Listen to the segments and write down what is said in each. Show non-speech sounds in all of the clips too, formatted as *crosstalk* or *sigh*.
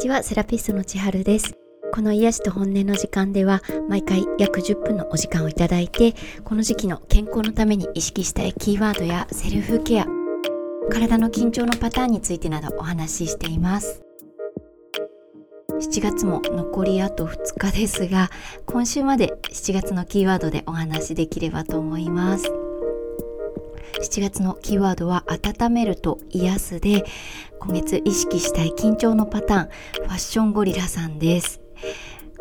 ちは、セラピストの千春です。この癒しと本音の時間では、毎回約10分のお時間をいただいて、この時期の健康のために意識したいキーワードやセルフケア、体の緊張のパターンについてなどお話ししています。7月も残りあと2日ですが、今週まで7月のキーワードでお話しできればと思います。7月のキーワードは温めると癒すで今月意識したい緊張のパターンファッションゴリラさんです。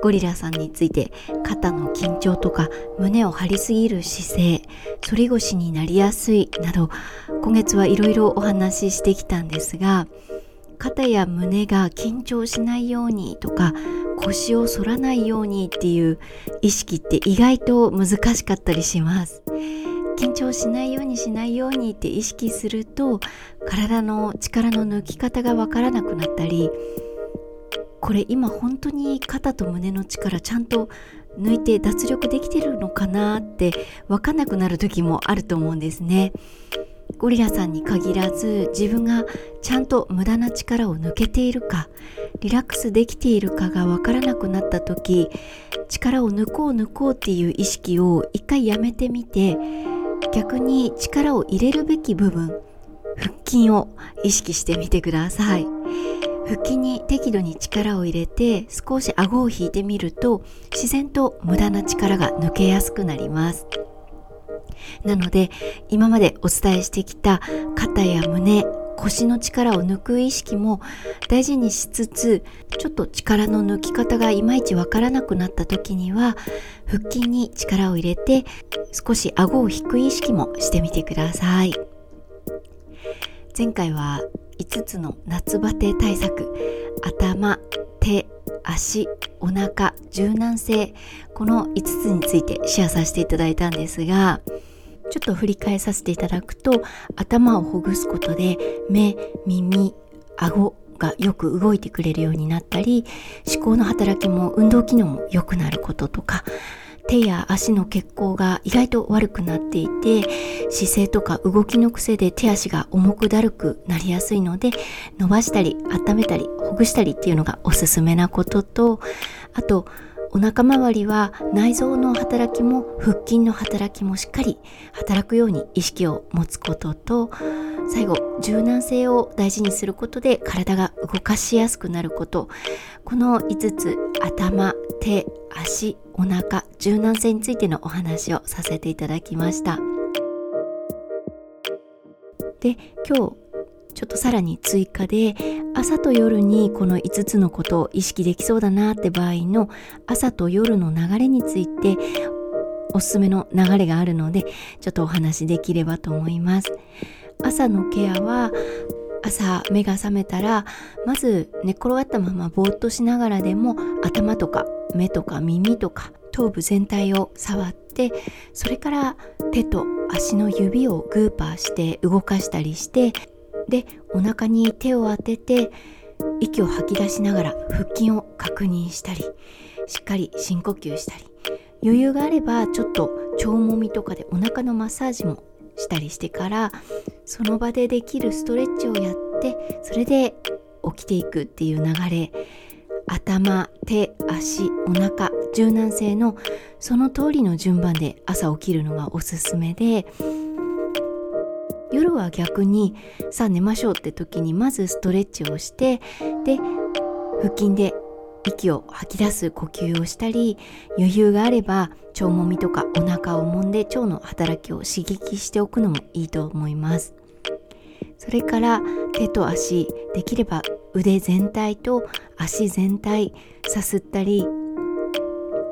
ゴリラさんについて肩の緊張とか胸を張りすぎる姿勢反り腰になりやすいなど今月はいろいろお話ししてきたんですが肩や胸が緊張しないようにとか腰を反らないようにっていう意識って意外と難しかったりします。緊張しないようにしないようにって意識すると体の力の抜き方がわからなくなったりこれ今本当に肩と胸の力ちゃんと抜いて脱力できてるのかなって分かんなくなる時もあると思うんですね。ゴリラさんに限らず自分がちゃんと無駄な力を抜けているかリラックスできているかが分からなくなった時力を抜こう抜こうっていう意識を一回やめてみて逆に力を入れるべき部分腹筋を意識してみてください。腹筋に適度に力を入れて少し顎を引いてみると自然と無駄な力が抜けやすくなります。なので今までお伝えしてきた肩や胸腰の力を抜く意識も大事にしつつちょっと力の抜き方がいまいちわからなくなった時には腹筋に力を入れて少し顎を引く意識もしてみてください。前回は5つの夏バテ対策頭手足お腹柔軟性この5つについてシェアさせていただいたんですがちょっと振り返させていただくと頭をほぐすことで目耳顎がよく動いてくれるようになったり思考の働きも運動機能も良くなることとか手や足の血行が意外と悪くなっていて姿勢とか動きの癖で手足が重くだるくなりやすいので伸ばしたり温めたりほぐしたりっていうのがおすすめなこととあとお腹周りは内臓の働きも腹筋の働きもしっかり働くように意識を持つことと最後柔軟性を大事にすることで体が動かしやすくなること。この5つ頭手足お腹柔軟性についてのお話をさせていただきました。で今日ちょっとさらに追加で朝と夜にこの5つのことを意識できそうだなって場合の朝と夜の流れについておすすめの流れがあるのでちょっとお話しできればと思います。朝のケアは朝目が覚めたらまず寝っ転がったままぼーっとしながらでも頭とか目とか耳とか頭部全体を触ってそれから手と足の指をグーパーして動かしたりしてでお腹に手を当てて息を吐き出しながら腹筋を確認したりしっかり深呼吸したり余裕があればちょっと腸もみとかでお腹のマッサージもしたりしてからその場でできるストレッチをやってそれで起きていくっていう流れ頭手足お腹柔軟性のその通りの順番で朝起きるのがおすすめで夜は逆にさあ寝ましょうって時にまずストレッチをしてで腹筋で息を吐き出す呼吸をしたり余裕があれば腸もみとかお腹を揉んで腸の働きを刺激しておくのもいいと思います。それから手と足できれば腕全体と足全体さすったり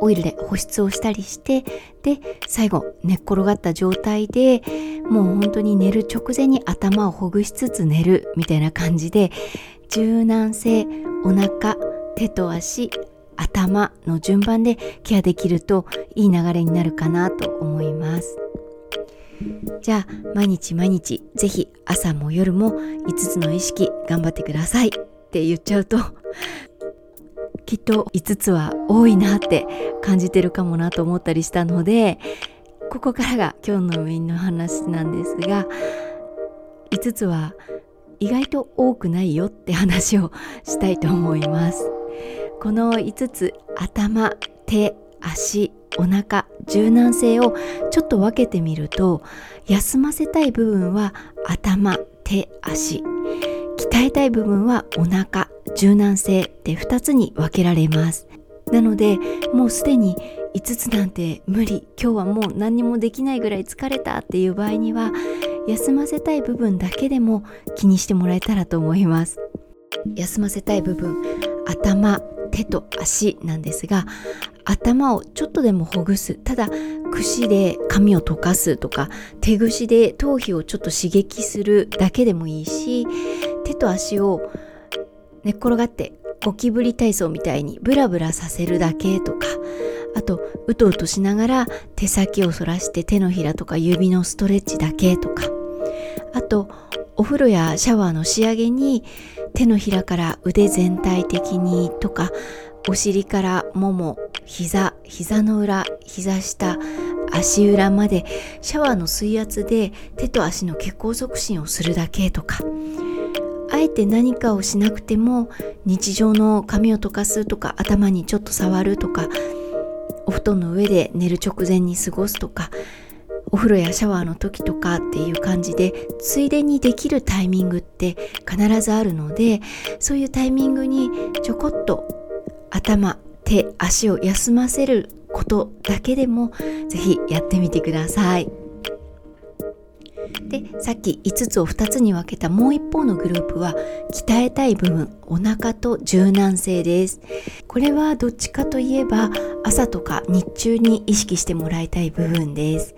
オイルで保湿をしたりしてで最後寝っ転がった状態でもう本当に寝る直前に頭をほぐしつつ寝るみたいな感じで柔軟性お腹手と足頭の順番でケアできるといい流れになるかなと思います。じゃあ毎日毎日ぜひ朝も夜も5つの意識頑張ってくださいって言っちゃうときっと5つは多いなって感じてるかもなと思ったりしたのでここからが今日のメインの話なんですが5つは意外と多くないよって話をしたいと思います。この5つ頭手足お腹柔軟性をちょっと分けてみると休ませたい部分は頭手足。鍛えたい部分はお腹。柔軟性って2つに分けられます。なのでもうすでに5つなんて無理。今日はもう何にもできないぐらい疲れたっていう場合には休ませたい部分だけでも気にしてもらえたらと思います。休ませたい部分頭手と足なんですが頭をちょっとでもほぐす。ただ櫛で髪を溶かすとか手ぐしで頭皮をちょっと刺激するだけでもいいし手と足を寝っ転がってゴキブリ体操みたいにブラブラさせるだけとかあとうとうとしながら手先を反らして手のひらとか指のストレッチだけとかあとお風呂やシャワーの仕上げに手のひらから腕全体的にとかお尻からもも膝膝の裏膝下足裏までシャワーの水圧で手と足の血行促進をするだけとかあえて何かをしなくても日常の髪を溶かすとか頭にちょっと触るとかお布団の上で寝る直前に過ごすとかお風呂やシャワーの時とかっていう感じでついでにできるタイミングって必ずあるのでそういうタイミングにちょこっと頭手足を休ませることだけでもぜひやってみてください。でさっき5つを2つに分けたもう一方のグループは鍛えたい部分お腹と柔軟性です。これはどっちかといえば朝とか日中に意識してもらいたい部分です。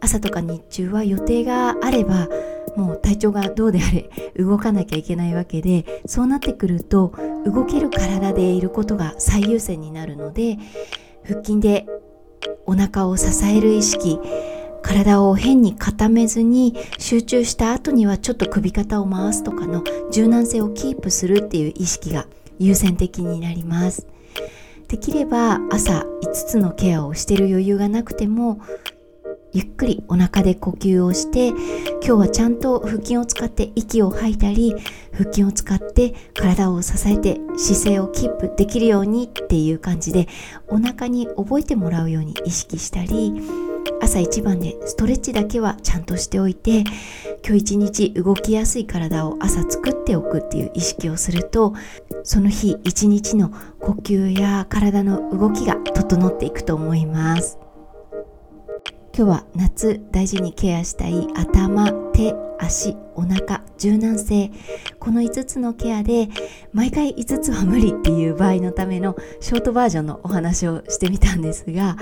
朝とか日中は予定があればもう体調がどうであれ *laughs* 動かなきゃいけないわけでそうなってくると動ける体でいることが最優先になるので腹筋でお腹を支える意識体を変に固めずに集中した後にはちょっと首肩を回すとかの柔軟性をキープするっていう意識が優先的になります。できれば朝5つのケアをしてる余裕がなくてもゆっくりお腹で呼吸をして今日はちゃんと腹筋を使って息を吐いたり腹筋を使って体を支えて姿勢をキープできるようにっていう感じでお腹に覚えてもらうように意識したり朝一番でストレッチだけはちゃんとしておいて今日一日動きやすい体を朝作っておくっていう意識をするとその日一日の呼吸や体の動きが整っていくと思います。今日は夏大事にケアしたい頭手足お腹柔軟性この5つのケアで毎回5つは無理っていう場合のためのショートバージョンのお話をしてみたんですが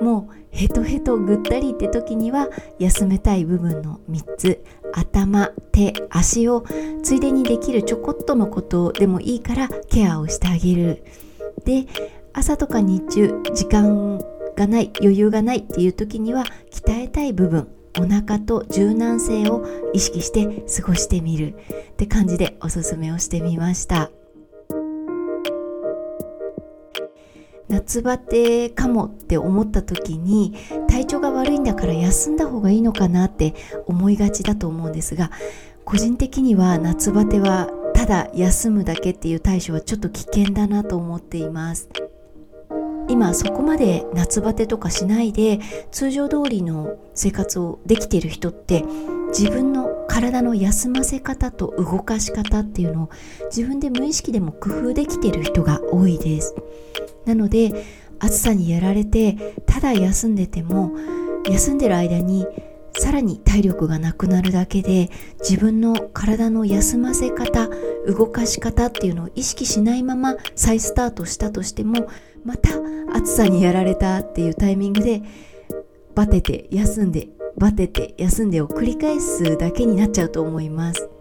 もうヘトヘトぐったりって時には休めたい部分の3つ。頭手足をついでにできるちょこっとのことでもいいからケアをしてあげる。で朝とか日中時間がない余裕がないっていう時には鍛えたい部分お腹と柔軟性を意識して過ごしてみる。って感じでおすすめをしてみました。夏バテかもって思った時に体調が悪いんだから休んだ方がいいのかなって思いがちだと思うんですが個人的には夏バテはただ休むだけっていう対処はちょっと危険だなと思っています。今そこまで夏バテとかしないで通常通りの生活をできている人って自分の体の休ませ方と動かし方っていうのを自分で無意識でも工夫できている人が多いです。なので暑さにやられてただ休んでても休んでる間にさらに体力がなくなるだけで自分の体の休ませ方動かし方っていうのを意識しないまま再スタートしたとしてもまた暑さにやられたっていうタイミングでバテて休んでバテて休んでを繰り返すだけになっちゃうと思います。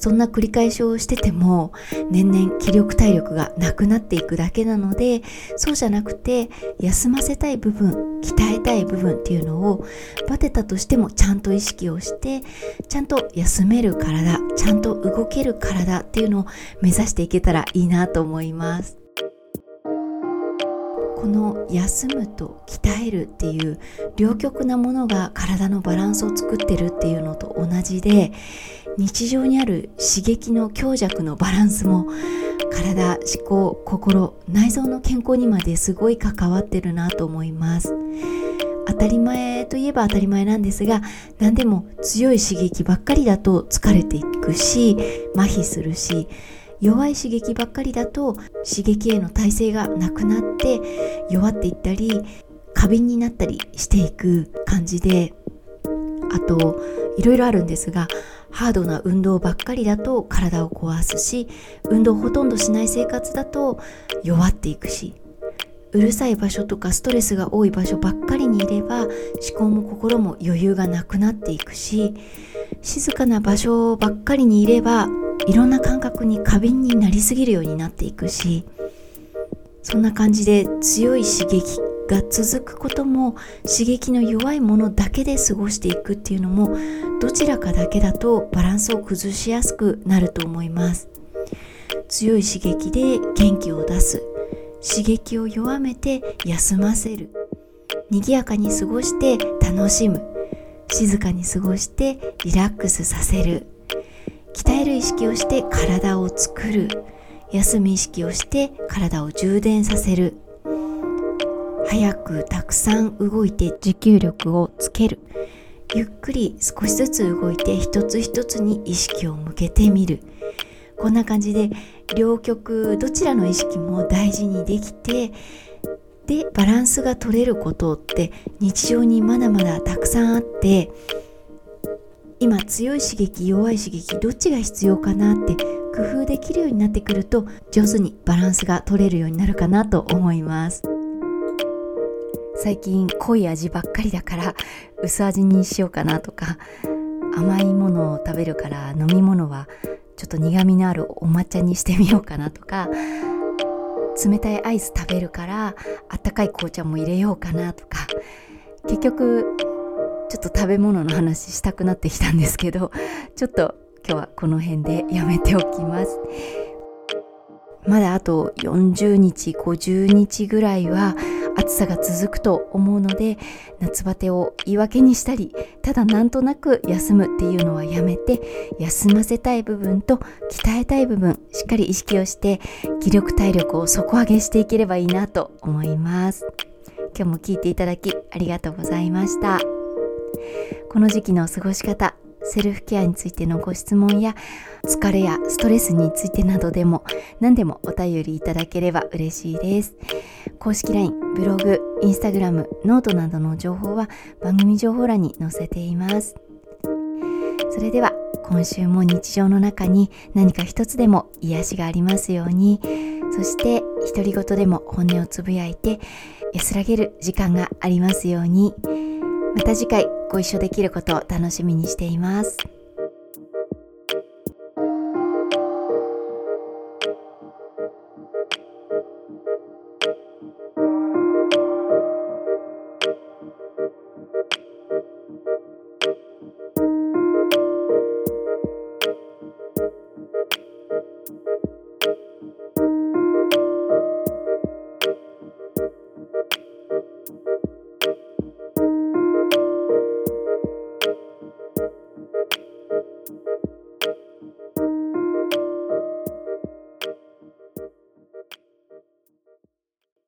そんな繰り返しをしてても年々気力体力がなくなっていくだけなのでそうじゃなくて休ませたい部分鍛えたい部分っていうのをバテたとしてもちゃんと意識をしてちゃんと休める体ちゃんと動ける体っていうのを目指していけたらいいなと思います。この休むと鍛えるっていう両極なものが体のバランスを作ってるっていうのと同じで日常にある刺激の強弱のバランスも体思考心内臓の健康にまですごい関わってるなと思います。当たり前といえば当たり前なんですが何でも強い刺激ばっかりだと疲れていくし麻痺するし弱い刺激ばっかりだと刺激への耐性がなくなって弱っていったり過敏になったりしていく感じであといろいろあるんですがハードな運動ばっかりだと体を壊すし運動ほとんどしない生活だと弱っていくしうるさい場所とかストレスが多い場所ばっかりにいれば思考も心も余裕がなくなっていくし静かな場所ばっかりにいればいろんな感覚に過敏になりすぎるようになっていくしそんな感じで強い刺激が続くことも刺激の弱いものだけで過ごしていくっていうのもどちらかだけだとバランスを崩しやすくなると思います。強い刺激で元気を出す。刺激を弱めて休ませる。賑やかに過ごして楽しむ。静かに過ごしてリラックスさせる。鍛える意識をして体を作る。休む意識をして体を充電させる。早くたくさん動いて持久力をつける。ゆっくり少しずつ動いて一つ一つに意識を向けてみる。こんな感じで両極どちらの意識も大事にできてでバランスが取れることって日常にまだまだたくさんあって今強い刺激弱い刺激どっちが必要かなって工夫できるようになってくると上手にバランスが取れるようになるかなと思います。最近濃い味ばっかりだから薄味にしようかなとか甘いものを食べるから飲み物はちょっと苦みのあるお抹茶にしてみようかなとか冷たいアイス食べるからあったかい紅茶も入れようかなとか結局ちょっと食べ物の話したくなってきたんですけどちょっと今日はこの辺でやめておきます。まだあと40日50日ぐらいは暑さが続くと思うので夏バテを言い訳にしたりただなんとなく休むっていうのはやめて休ませたい部分と鍛えたい部分しっかり意識をして気力体力を底上げしていければいいなと思います今日も聞いていただきありがとうございました。この時期の過ごし方セルフケアについてのご質問や疲れやストレスについてなどでも何でもお便りいただければ嬉しいです公式 LINE、ブログ、インスタグラム、ノートなどの情報は番組情報欄に載せていますそれでは今週も日常の中に何か一つでも癒しがありますようにそして独り言でも本音をつぶやいて安らげる時間がありますように。また次回ご一緒できることを楽しみにしています。